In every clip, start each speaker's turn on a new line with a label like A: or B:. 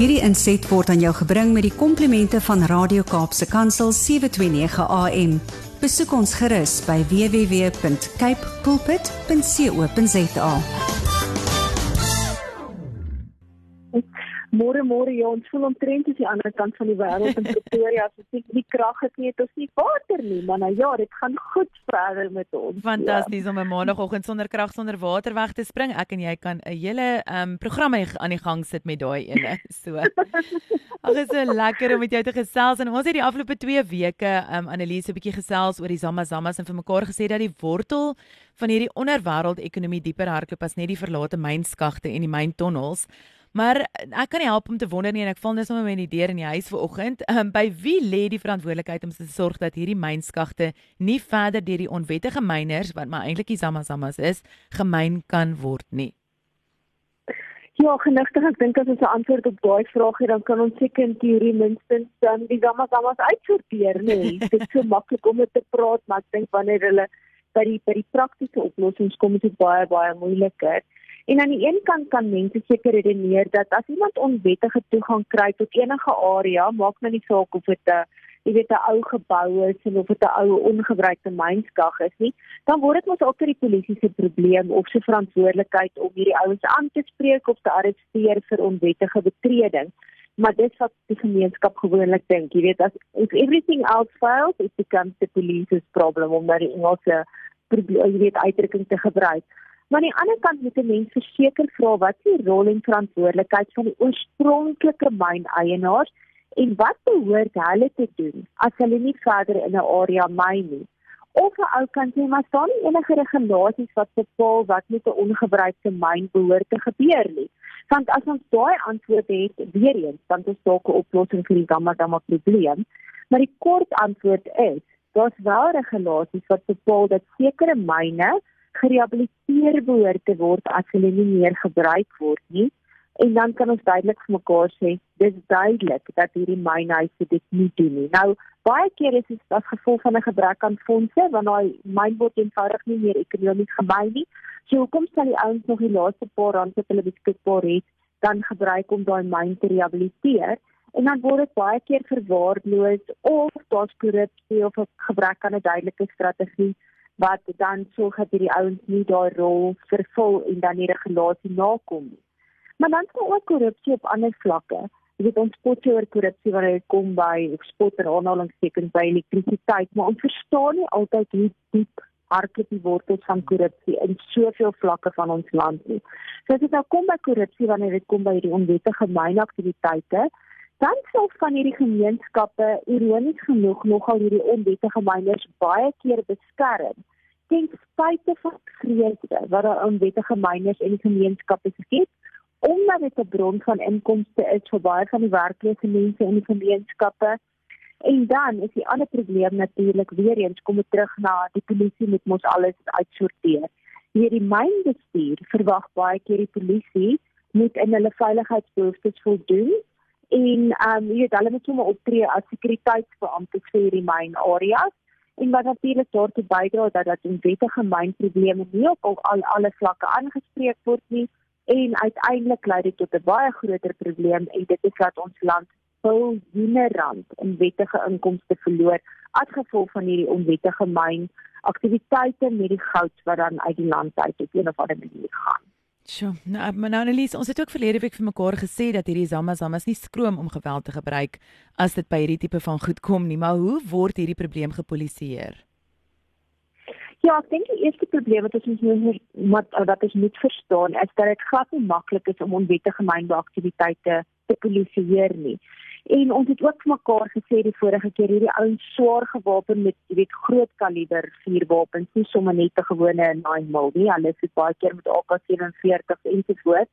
A: Hierdie inset word aan jou gebring met die komplimente van Radio Kaapse Kansel 729 AM. Besoek ons gerus by www.cape pulpit.co.za.
B: Môre môre ja, ons voel omtrent as die ander kant van die wêreld in Pretoria, as ons nie krag het nie, het ons nie water nie, maar nou ja, dit gaan goed verder met ons.
C: Fantasties ja. om 'n maandagooggend sonder krag sonder water weg te spring. Ek en jy kan 'n hele ehm um, programme aan die gang sit met daai ene. So. Ag, dit is so lekker om met jou te gesels en ons het die afgelope 2 weke ehm um, Annelise 'n bietjie gesels oor die Zamazamas en vir mekaar gesê dat die wortel van hierdie onderwêreld ekonomie dieper hardloop as net die verlate mynskagte en die myntonnels. Maar ek kan nie help om te wonder nie en ek val net sommer met die deur in die huis vanoggend. Um, by wie lê die verantwoordelikheid om te sorg dat hierdie mynskagte nie verder deur die onwettige myners wat maar eintlik die Zamazamas is, gemyn kan word nie?
B: Ja, genigtig, ek dink as ons 'n antwoord op daai vraag het, dan kan ons seker in teorie minstens dan die Zamazamas uitsorteer, nê? Dit is so maklik om te praat, maar ek dink wanneer hulle by die by die praktiese oplossings kom, is dit baie baie moeiliker. En aan die een kant kan mense seker redeneer dat as iemand onwettige toegang kry tot enige area, maak nou nie saak of dit 'n jy weet 'n ou gebou is of dit 'n ou ongebruikte mynskag is nie, dan word dit mos vir die polisie se probleem of se verantwoordelikheid om hierdie ouens aan te spreek of te arresteer vir onwettige betreding. Maar dit wat die gemeenskap gewoonlik dink, jy weet as if everything else fails, it becomes the police's problem om maar Engelse jy weet uitdrukking te gebruik. Maar aan die ander kant moet 'n mens verseker vra wat is die rol en verantwoordelikheid van die oorspronklike myneienaars en wat behoort hulle te doen as hulle nie verder in 'n area myn nie? Of 'n ou kan sê maar staan nie enige regulasies wat bepaal wat met 'n ongebruikte myn behoort te gebeur nie. Want as ons daai antwoord het, weer eens, dan is dalk 'n oplossing vir die gamma probleem. Maar die kort antwoord is, daar's wel regulasies wat bepaal dat sekere myne gerehabiliteer behoort te word as hulle nie meer gebruik word nie. En dan kan ons duidelik vir mekaar sê, dis duidelik dat hierdie mynhuise dit nie doen nie. Nou, baie keer is dit as gevolg van 'n gebrek aan fondse, want daai myn word eenvoudig nie meer ekonomies gemyn nie. So hoekom sal die ouens nog die laaste paar rand wat hulle beskikbaar het, dan gebruik om daai myn te rehabiliteer? En dan word dit baie keer verwaarloos of daar's korrupsie of 'n gebrek aan 'n duidelike strategie wat dan sorg dat hierdie ouens nie daai rol vervul en dan die regulasie nakom nie. Maar dan is daar ook korrupsie op ander vlakke. Jy weet ons spot oor korrupsie wanneer dit kom by spot en aanhalingstekens by elektrisiteit, maar ons verstaan nie altyd hoe diep hardloop die wortels van korrupsie in soveel vlakke van ons land nie. So as dit nou kom by korrupsie wanneer dit kom by die onwettige mynaktiwiteite, dan sou van hierdie gemeenskappe ironies genoeg nogal hierdie onwettige myners baie keer beskerm ten spyte van vreesde wat daar onwettige myners in die gemeenskappe skep omdat dit 'n bron van inkomste is vir baie van die werklose mense in die gemeenskappe. En dan is die ander probleem natuurlik weer eens kom dit terug na die polisie moet mos alles uitsorteer. Hierdie mynbestuur verwag baie keer die polisie moet in hulle veiligheidsbehoeftes voldoen en ehm um, jy weet hulle moet sommer optree as sekuriteitsbeampte vir hierdie myn areas en wat natuurlik daartoe bydra dat dat onwettige mynprobleme nie op al, al alle vlakke aangespreek word nie en uiteindelik lei dit tot 'n baie groter probleem en dit is dat ons land biljoene rand in wettige inkomste verloor as gevolg van hierdie onwettige myn aktiwiteite met die goud wat dan uit die land uit op 'n of ander manier gaan.
C: Sjoe, nou maar nou Annelies, ons het ook verlede week vir mekaar gesê dat hierdie Zamazamas nie skroom om geweld te gebruik as dit by hierdie tipe van goed kom nie, maar hoe word hierdie probleem gepolisieer?
B: Ja, ek dink die eerste probleem wat ons moet wat wat ons moet verstaan is dat dit glad nie maklik is om onwettige mynbeaktiwiteite te polisieer nie. En ons het ook mekaar gesê die vorige keer hierdie ouens swaar gewapen met jy weet groot kaliber vuurwapens, nie sommer net 'n gewone 9mm nie, hulle is baie keer met AK47 en so voort.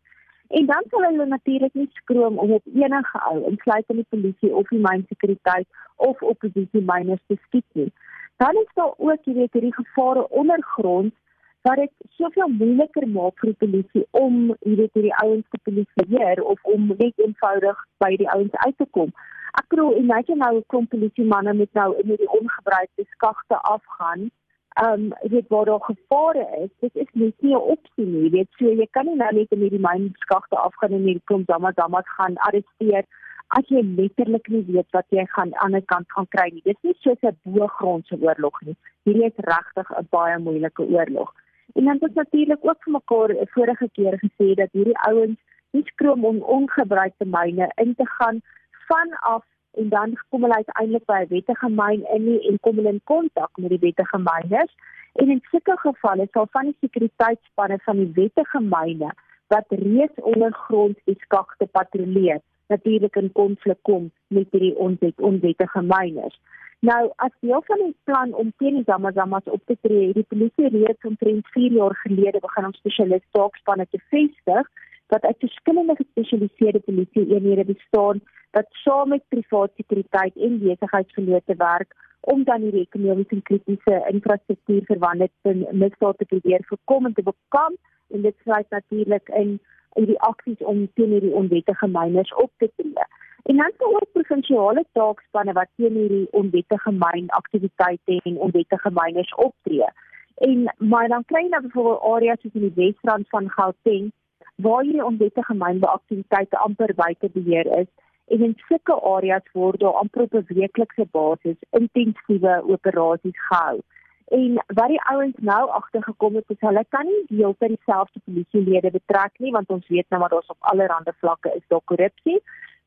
B: En dan sal hulle natuurlik nie skroom om op enige ou, insluitend die polisie of die mynsekuriteit of oppositie myners te skiet nie. Dan is daar ook jy weet hierdie gevare ondergrond wat dit soveel moeiliker maak vir die polisie om hierdie hierdie ouens te polisieer of om net eenvoudig by die ouens uit te kom. Ek glo en net nou 'n klomp polisie manne met nou in hierdie ongebruikte skagte afgaan ehm um, weet waar daar gevare is, dit is net nie 'n opsie nie. Weet so jy kan nie nou net in hierdie mynskagte afgaan en hier kom dan maar dan maar gaan arresteer as jy letterlik nie weet wat jy gaan aan die ander kant gaan kry nie. Dis nie soos 'n bo-grondse oorlog nie. Hierdie is regtig 'n baie moeilike oorlog. En dan het natuurlik ook vir mekaar vorige keer gesê dat hierdie ouens nie skroom om ongebruikte myne in te gaan vanaf en dan kom hulle uiteindelik by 'n wettige myn in nie en kom hulle in kontak met die wettige myners. En in sulke gevalle sal van die sekuriteitsspanne van die wettige myne wat reeds ondergrond die skagte patrolleer natuurlik in konflik kom met hierdie onwet onwettige myners. Nou as deel van die plan om teen die Zamazamas op te tree, het die polisie reeds omtrent 4 jaar gelede begin om spesialiste taakspanne te vestig wat uit verskillende gespesialiseerde polisie eenhede bestaan wat saam met privaat sekuriteit en besigheidsverlote werk om dan die ekonomiese en kritiese infrastruktuur verwante misdade te probeer voorkom en te bekamp en dit sluit natuurlik in hierdie aksies om teen hierdie onwettige myners op te tree. En dan sou ook provinsiale taakspanne wat teen hierdie onwettige mynaktiwiteite en onwettige myners optree. En maar dan kry jy nou byvoorbeeld areas soos in die Wesrand van Gauteng waar hierdie onwettige mynbeaktiwiteite amper buite beheer is en in sulke areas word daar amper op 'n weeklikse basis intensiewe operasies gehou. En wat die ouens nou agtergekom het is hulle kan nie heeltyd dieselfde polisielede betrek nie want ons weet nou maar daar's op allerlei vlakke is daar korrupsie.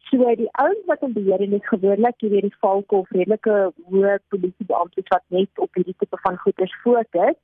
B: So die ouens wat in beheer en is gewoonlik hier die valke of redelike hoë polisiebeamptes wat net op hierdie tipe van goeders fokus,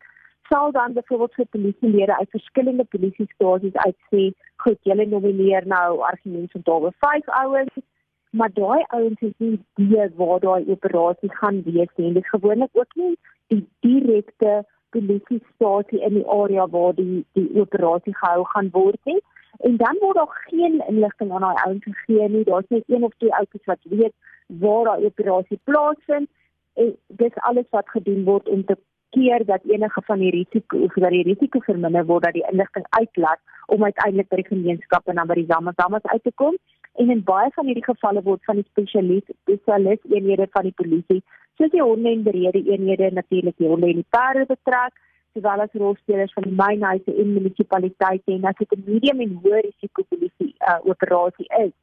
B: sal dan byvoorbeeld vir polisielede uit verskillende polisiestasies uitsê, goed, julle nomineer nou argumente van daar 5 ouens maar daai ouens is nie die waar daai operasie gaan wees nie. Dit is gewoonlik ook nie die direkte polisiestasie in die area waar die die operasie gehou gaan word nie. En dan word daar geen inligting aan daai ouens gegee nie. Daar's net een of twee ouens wat weet waar daai operasie plaasvind en dis alles wat gedoen word om te keer dat enige van die risiko of dat die risiko verminder word dat die inligting uitlaat om uiteindelik by die gemeenskap en dan by die Zamazamas uit te kom en in baie van hierdie gevalle word van die spesialiste spesialis eenhede van die polisie soos die honde en berede eenhede natuurlik die honde en die perde betrek sowel as rolspelers van die mynhuise en munisipaliteite en as dit 'n medium en hoë risiko polisie uh, operasie is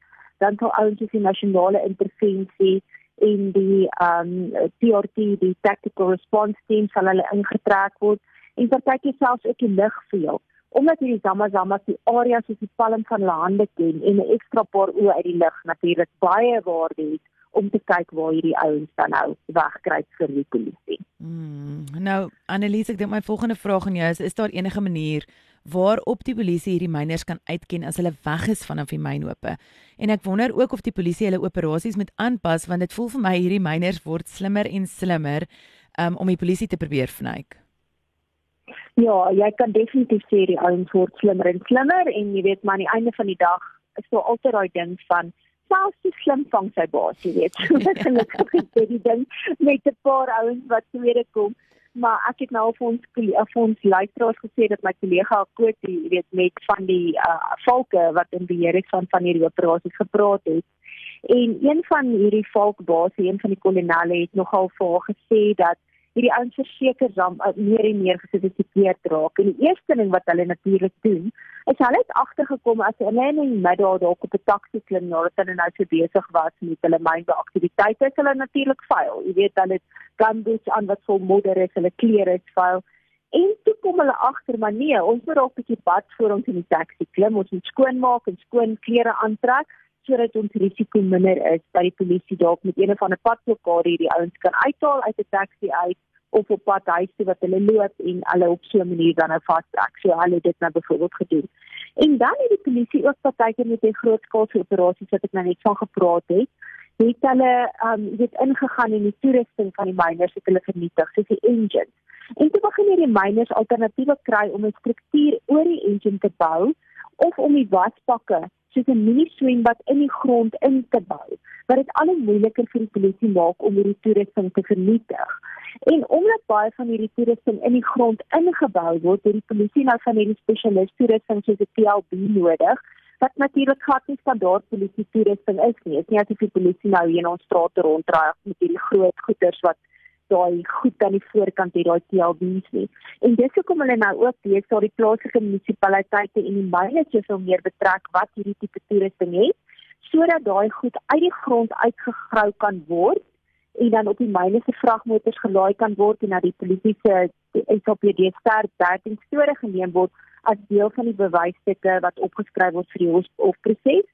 B: dan sal ouens die nasionale intervensie en die um TRT die tactical response team sal hulle ingetrek word en partykeer selfs ook die lugveld omdat hierdie Zamazamas die area soos die palm van hulle hande ken en 'n ekstra paar oë uit die lug natuurlik baie waarde het om te kyk waar hierdie ouens dan nou wegkruip vir die polisie.
C: Mm, nou Annelies, ek dink my volgende vraag aan jou is is daar enige manier waarop die polisie hierdie myners kan uitken as hulle weg is vanaf die mynhope? En ek wonder ook of die polisie hulle operasies moet aanpas want dit voel vir my hierdie myners word slimmer en slimmer um, om die polisie te probeer vnyk.
B: Ja, jy kan definitief sê die ouens word slimmer en slimmer en jy weet maar aan die einde van die dag is daar altyd daai ding van selfs die slim vang sy baas, jy weet. So dit is net so die ding met 'n paar ouens wat tweede kom. Maar ek het nou vir ons vir ons luisteraars gesê dat my kollega Kotie, jy weet, met van die uh valke wat in beheer is van van hierdie operasies gepraat het. En een van hierdie valkbaas, een van die kolonelle het nogal vir haar gesê dat hierdie ouens verseker dan uh, meer en meer gesofistikeerd raak. En die eerste ding wat hulle natuurlik doen, is hulle het agtergekom as hulle in die middag dalk op 'n taxi klim nadat hulle nou so besig was met hulle mynbeaktiwiteite, is hulle natuurlik vuil. Jy weet hulle het gamboots aan wat vol modder is, hulle klere is vuil. En toe kom hulle agter maar nee, ons moet dalk 'n bietjie bad voor ons in die taxi klim, ons moet skoonmaak en skoon klere aantrek sodat ons risiko minder is dat die polisie dalk met een of ander padblokkade hierdie ouens kan uithaal uit 'n taxi uit of op pad huis toe wat hulle loop en hulle op so 'n manier dan nou vastrek. So hulle het dit nou byvoorbeeld gedoen. En dan het die polisie ook partykeer met die grootskaalse operasies wat ek nou net van gepraat het, het hulle um weet ingegaan in die toerusting van die miners het hulle vernietig, soos die engines. En toe begin hierdie miners alternatiewe kry om 'n struktuur oor die engine te bou of om die waspakke soos 'n mini swembad in die grond in te bou wat dit al hoe moeiliker vir die polisie maak om hierdie toerusting te vernietig. En omdat baie van hierdie toerusting in die grond ingebou word, het die polisie nou van hierdie spesialiste toerusting soos 'n PLB nodig wat natuurlik glad nie standaard polisie toerusting is nie. Dit is nie asof die polisie nou hier in ons strate ronddraai met hierdie groot goederes wat daai goed aan die voorkant het daai TLB's nie. En dis hoekom hulle nou ook weet dat die plaaslike munisipaliteite en die myne soveel meer betrek wat hierdie tipe toerusting het sodat daai goed uit die grond uitgegrou kan word en dan op die myne se vragmotors gelaai kan word en na die polisie se SAPD ster 13 store geneem word as deel van die bewysstukke wat opgeskryf word vir die hofproses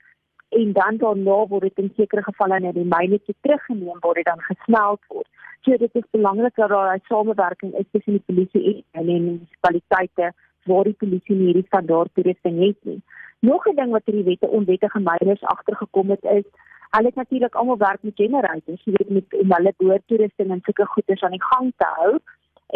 B: en dan daarna word dit in sekere gevalle na die myne toe teruggeneem word dit dan gesmelt word. So dit is belangrik dat daar 'n samewerking is tussen die polisie en die munisipaliteite waar die polisie nie hierdie standaard toerusting het nie. Nog 'n ding wat hierdie wette onwettige myners agtergekom het is Hulle het natuurlik almal werk met generators, jy weet met om hulle boortoerusting en sulke goederes aan die gang te hou.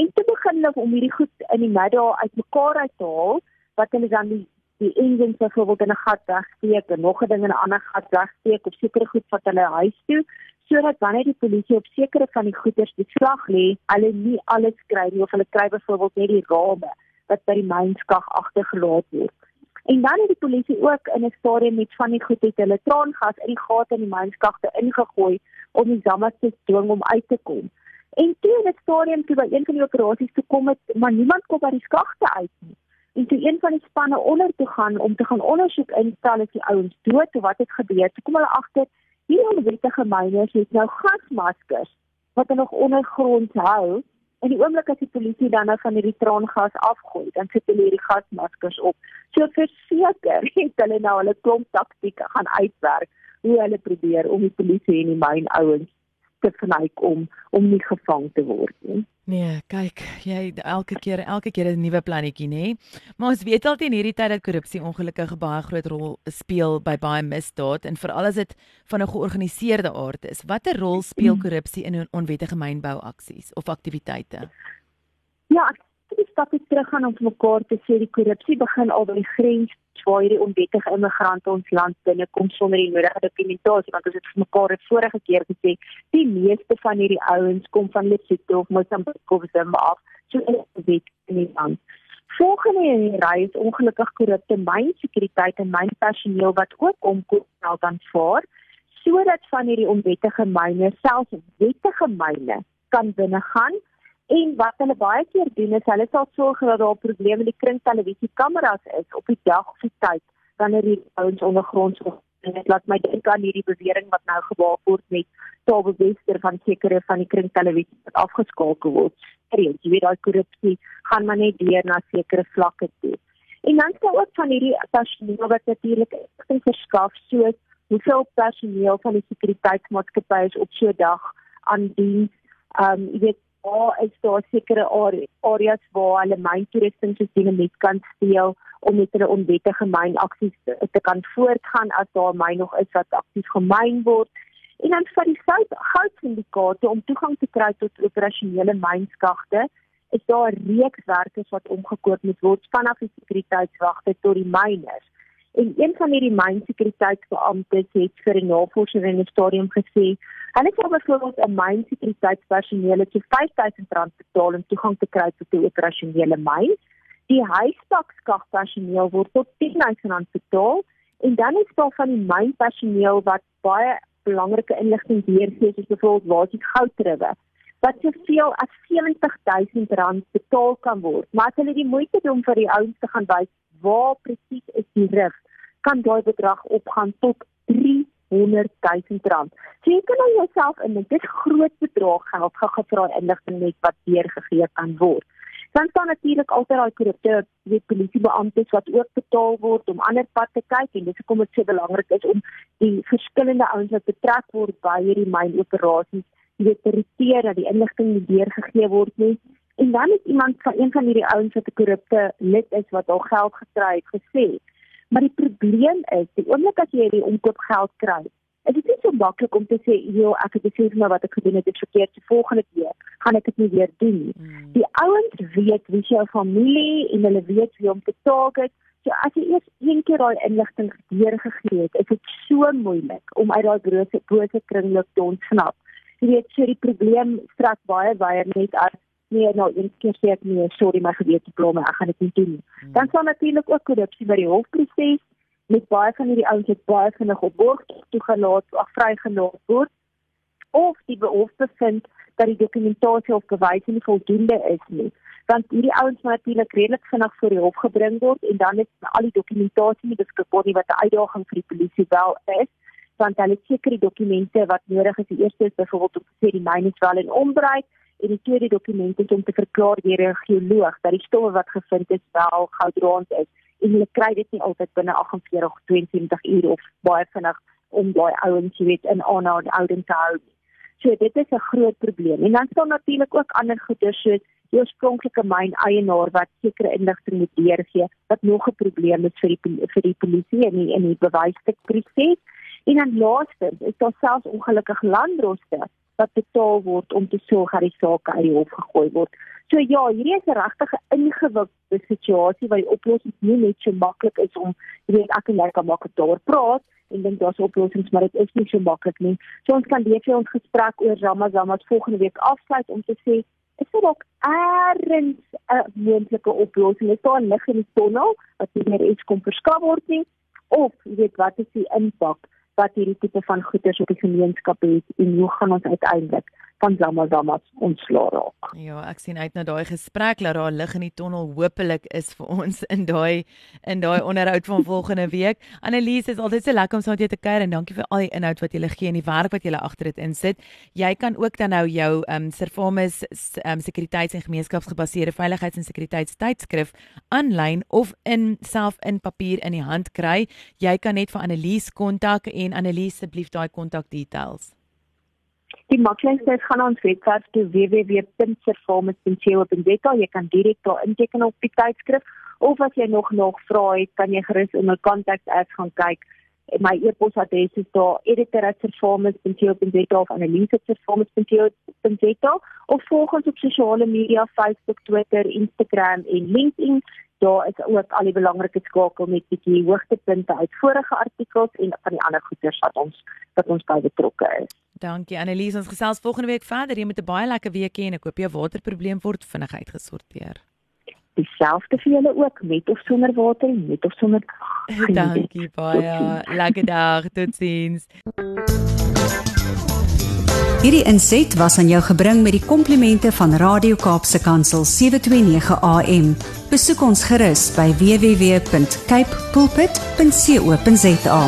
B: En te begin hulle om hierdie goed in die middag uitmekaar uit te haal wat hulle dan die die engine byvoorbeeld in 'n gat wegsteek en nog 'n ding in 'n ander gat wegsteek of sekere goed wat hulle huis toe sodat wanneer die polisie op sekere van die goederes beslag lê, hulle nie alles kry nie of hulle kry byvoorbeeld net die rame wat by die mynskag agtergelaat word. En dan het die polisie ook in 'n stadium met van die goed het hulle traangas in die gate in die mynskagte ingegooi om die dammes te dwing om uit te kom. En toe in 'n stadium toe by een van die operasies toe kom het, maar niemand kom by die skagte uit nie. En toe een van die spanne onder toe gaan om te gaan ondersoek instel as die ouens dood of wat het gebeur. Toe kom hulle agter hierdie onwettige myners het nou gasmaskers wat hulle nog ondergrond hou En die oomblik as die polisie dan nou van hierdie traangas afgooi, dan sit hulle hierdie gasmaskers op. So verseker het hulle nou hulle klomp taktieke gaan uitwerk hoe hulle probeer om die polisie en die myn ouens te vermaak om om nie gevang te word nie.
C: Nee, kyk, jy elke keer elke keer 'n nuwe plannetjie, nê? Maar ons weet altyd in hierdie tyd dat korrupsie ongelukkig baie groot rol speel by baie misdaad en veral as dit van 'n georganiseerde aard is. Watter rol speel korrupsie in onwettige mynbouaksies of aktiwiteite?
B: Ja, ek die stapie terug gaan om mekaar te sê die korrupsie begin al by die grens waar hierdie onwettige immigrante ons land binnekom sonder die nodige dokumentasie want ons het mekaar het vorige keer gesê die meeste van hierdie ouens kom van Lesotho of Mosambik of Zimbabwe so in die wet in die land. Volgende in die ry is ongelukkig korrupte mynsekuriteit en mynpersoneel wat ook omkom geld aanvaar sodat van hierdie onwettige myne selfs wettige myne kan binnegaan En wat hulle baie keer doen is hulle sal sorg dat daar probleme met die kringtelevisiekameras is op die dag of die tyd wanneer die ouens ondergronds. En dit laat my dink aan hierdie bewering wat nou gewaar word met taalbewester van sekere van die kringtelevisie wat afgeskakel word. Kreet, jy weet daai korrupsie gaan maar net deur na sekere vlakke toe. En dan sou ook van hierdie personeel wat natuurlik iets verskaf soos hoeveel personeel van die sekuriteitsmaatskappye is op so 'n dag aan diens. Um jy weet waar is daar sekere areas waar hulle myn toerusting soos dinamiet kan steel om met hulle onwettige mynaksies te, te kan voortgaan as daar myn nog is wat aktief gemyn word. En dan vir die sout goudsyndikaate om toegang te kry tot operasionele mynskagte is daar 'n reeks werkers wat omgekoop moet word vanaf die sekuriteitswagte tot die myners. En een van hierdie mynsekuriteitsbeamptes het vir 'n navorser in die stadium gesê, hulle sou byvoorbeeld 'n mynsekuriteitspersoneel te R5000 betaal om toegang te kry tot 'n operasionele myn. Die huistakskagpersoneel word tot R10000 betaal en dan is daar van die mynpersoneel wat baie belangrike inligting deurgee soos byvoorbeeld waar die goudrywe wat soveel as R70000 betaal kan word. Maar as hulle die moeite doen vir die ouens te gaan wys waar presies is die rif, kan daai bedrag opgaan tot 300 000 rand. So jy kan nou jouself in dit groot bedrag geld gevra inligting net wat deurgegee kan word. Dan staan natuurlik altyd daai korrupte weet polisiebeamptes wat ook betaal word om ander pad te kyk en dis hoekom dit so belangrik is om die verskillende ouens wat betrek word by hierdie mynoperasies weet te reteer dat die inligting nie deurgegee word nie En dan het iemand van een van hierdie ouens wat 'n korrupte lid is wat al geld gekry het gesê. Maar die probleem is, die oomblik as jy hierdie omkoopgeld kry, is dit nie so maklik om te sê, "Jo, ek het gesê maar wat ek gedoen het, het verkeerd. Die volgende keer gaan ek dit nie weer doen nie." Hmm. Die ouens weet wie jou familie en hulle weet wie om te target. So as jy eers een keer daai inligting deurgegee het, is dit so moeilik om uit daai bose bose kringloop te ontsnap. Jy weet, so die probleem strek baie baie net as nee nou een keer sê ek nee sorry my gewete pla my ek gaan dit nie doen nie. Hmm. dan sal natuurlik ook korrupsie by die hofproses met baie van hierdie ouens wat baie vinnig op borg toegelaat of vrygelaat word of die hof bevind dat die dokumentasie of bewyse nie voldoende is nie. Want hierdie ouens moet natuurlik redelik vinnig voor die hof gebring word en dan is al die dokumentasie nie beskikbaar nie wat 'n uitdaging vir die polisie wel is want hulle sekere dokumente wat nodig is. Die eerste is byvoorbeeld om te sê die myn is wel in onbruik en die tweede dokument is om te verklaar deur 'n geoloog dat die stowwe wat gevind is wel goudraand is en hulle kry dit nie altyd binne 48 of 22 ure of baie vinnig om daai ouens jy weet in aanhouding te hou. So dit is 'n groot probleem. En dan staan natuurlik ook ander goeder soos die oorspronklike myn eienaar wat sekere inligting moet deurgee wat nog 'n probleem is vir die vir die polisie en die in die bewysstuk proses. En dan laastens is daar selfs ongelukkig landdroste wat betaal word om te sorg dat die saak uit die hof gegooi word. So ja, hierdie is 'n regtig ingewikkelde situasie waar die oplossing nie net so maklik is om weet ek en jy kan maak daar praat en dink daar's oplossings, maar dit is nie so maklik nie. So ons kan weer ons gesprek oor Ramadan volgende week afsluit om te sê is dit ook ergens 'n moontlike oplossing. Is daar lig in die tonnel wat nie meer iets kom verskaf word nie of weet wat is die impak wat hierdie tipe van goederes op die gemeenskap het en hoe gaan ons uiteindelik van Zamazamas ontslaa raak.
C: Ja, ek sien uit na daai gesprek dat daar lig in die tonnel hopelik is vir ons in daai in daai onderhoud van volgende week. Annelies, is altyd so lekker om saam met jou te kuier en dankie vir al die inhoud wat jy gee en die werk wat jy agter dit insit. Jy kan ook dan nou jou ehm um, Servamus ehm um, sekuriteits- en gemeenskapsgebaseerde veiligheids- en sekuriteitstydskrif aanlyn of in self in papier in die hand kry. Jy kan net vir Annelies kontak en Annelies asseblief daai kontak details.
B: Die maklikste is gaan ons webwerf toe www.performance.co.za. Jy kan direk daar inteken op die tydskrif of as jy nog nog vra het, kan jy gerus in my kontak as gaan kyk. My e-posadres is daar editor@performance.co.za of analyse@performance.co.za of volg ons op sosiale media, Facebook, Twitter, Instagram en LinkedIn daar is ook al die belangrike skakel met bietjie hoogtepunte uit vorige artikels en van die ander goeders wat ons wat ons by betrokke is.
C: Dankie Annelies, ons gesels volgende week verder. Jy met 'n baie lekker week hê en ek hoop jou waterprobleem word vinnig uitgesorteer.
B: Dieselfde vir julle ook, met of sonder water met of sonder krag.
C: Dankie baie. Lekker dag. Totsiens.
A: Hierdie inset was aan jou gebring met die komplimente van Radio Kaapse Kansel 729 AM. Besoek ons gerus by www.cape pulpit.co.za.